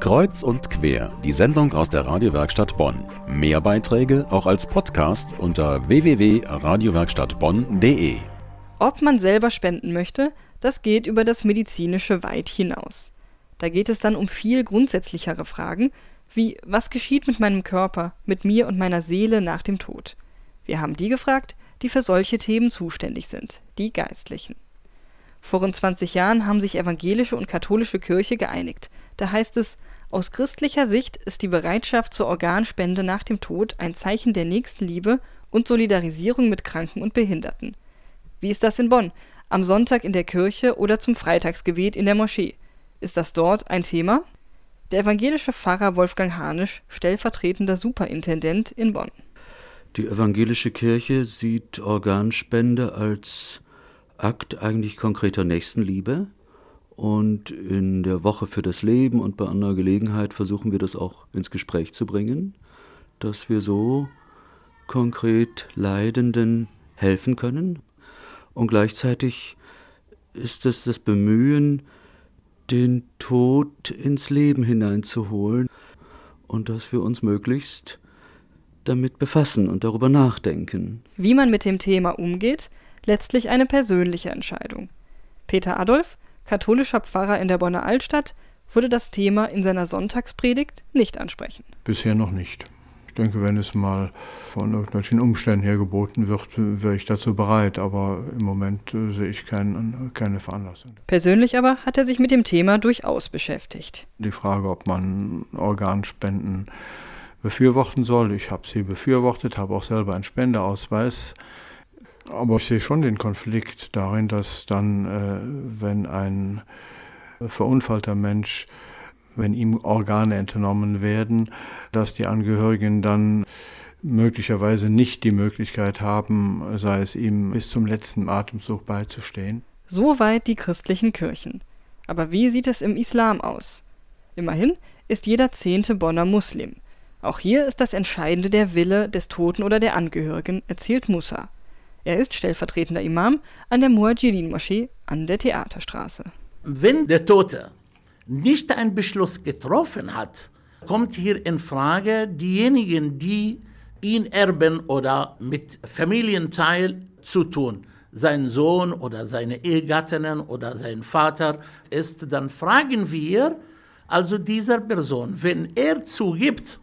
Kreuz und quer, die Sendung aus der Radiowerkstatt Bonn. Mehr Beiträge auch als Podcast unter www.radiowerkstattbonn.de. Ob man selber spenden möchte, das geht über das medizinische weit hinaus. Da geht es dann um viel grundsätzlichere Fragen, wie was geschieht mit meinem Körper, mit mir und meiner Seele nach dem Tod. Wir haben die gefragt, die für solche Themen zuständig sind, die Geistlichen. Vor rund 20 Jahren haben sich evangelische und katholische Kirche geeinigt. Da heißt es, aus christlicher Sicht ist die Bereitschaft zur Organspende nach dem Tod ein Zeichen der Nächstenliebe und Solidarisierung mit Kranken und Behinderten. Wie ist das in Bonn? Am Sonntag in der Kirche oder zum Freitagsgebet in der Moschee? Ist das dort ein Thema? Der evangelische Pfarrer Wolfgang Hanisch, stellvertretender Superintendent in Bonn. Die evangelische Kirche sieht Organspende als Akt eigentlich konkreter Nächstenliebe. Und in der Woche für das Leben und bei anderer Gelegenheit versuchen wir das auch ins Gespräch zu bringen, dass wir so konkret Leidenden helfen können. Und gleichzeitig ist es das Bemühen, den Tod ins Leben hineinzuholen und dass wir uns möglichst damit befassen und darüber nachdenken. Wie man mit dem Thema umgeht, letztlich eine persönliche Entscheidung. Peter Adolf, katholischer Pfarrer in der Bonner Altstadt, würde das Thema in seiner Sonntagspredigt nicht ansprechen. Bisher noch nicht. Ich denke, wenn es mal von irgendwelchen Umständen her geboten wird, wäre ich dazu bereit. Aber im Moment äh, sehe ich kein, keine Veranlassung. Persönlich aber hat er sich mit dem Thema durchaus beschäftigt. Die Frage, ob man Organspenden befürworten soll. Ich habe sie befürwortet, habe auch selber einen Spendeausweis. Aber ich sehe schon den Konflikt darin, dass dann, äh, wenn ein verunfallter Mensch, wenn ihm Organe entnommen werden, dass die Angehörigen dann möglicherweise nicht die Möglichkeit haben, sei es ihm bis zum letzten Atemzug beizustehen. Soweit die christlichen Kirchen. Aber wie sieht es im Islam aus? Immerhin ist jeder zehnte Bonner Muslim. Auch hier ist das Entscheidende der Wille des Toten oder der Angehörigen, erzählt Musa. Er ist stellvertretender Imam an der Muajirin-Moschee an der Theaterstraße. Wenn der Tote nicht einen Beschluss getroffen hat, kommt hier in Frage, diejenigen, die ihn erben oder mit Familienteil zu tun, sein Sohn oder seine Ehegattinnen oder sein Vater ist, dann fragen wir also dieser Person, wenn er zugibt,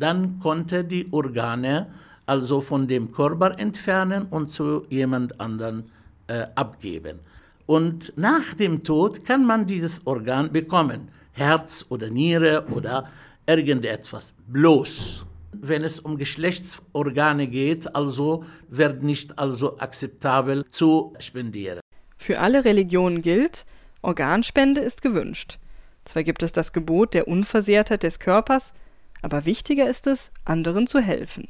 dann konnte die Organe also von dem Körper entfernen und zu jemand anderen äh, abgeben. Und nach dem Tod kann man dieses Organ bekommen, Herz oder Niere oder irgendetwas. Bloß, wenn es um Geschlechtsorgane geht, also wird nicht also akzeptabel zu spendieren. Für alle Religionen gilt, Organspende ist gewünscht. Zwar gibt es das Gebot der Unversehrtheit des Körpers, aber wichtiger ist es, anderen zu helfen.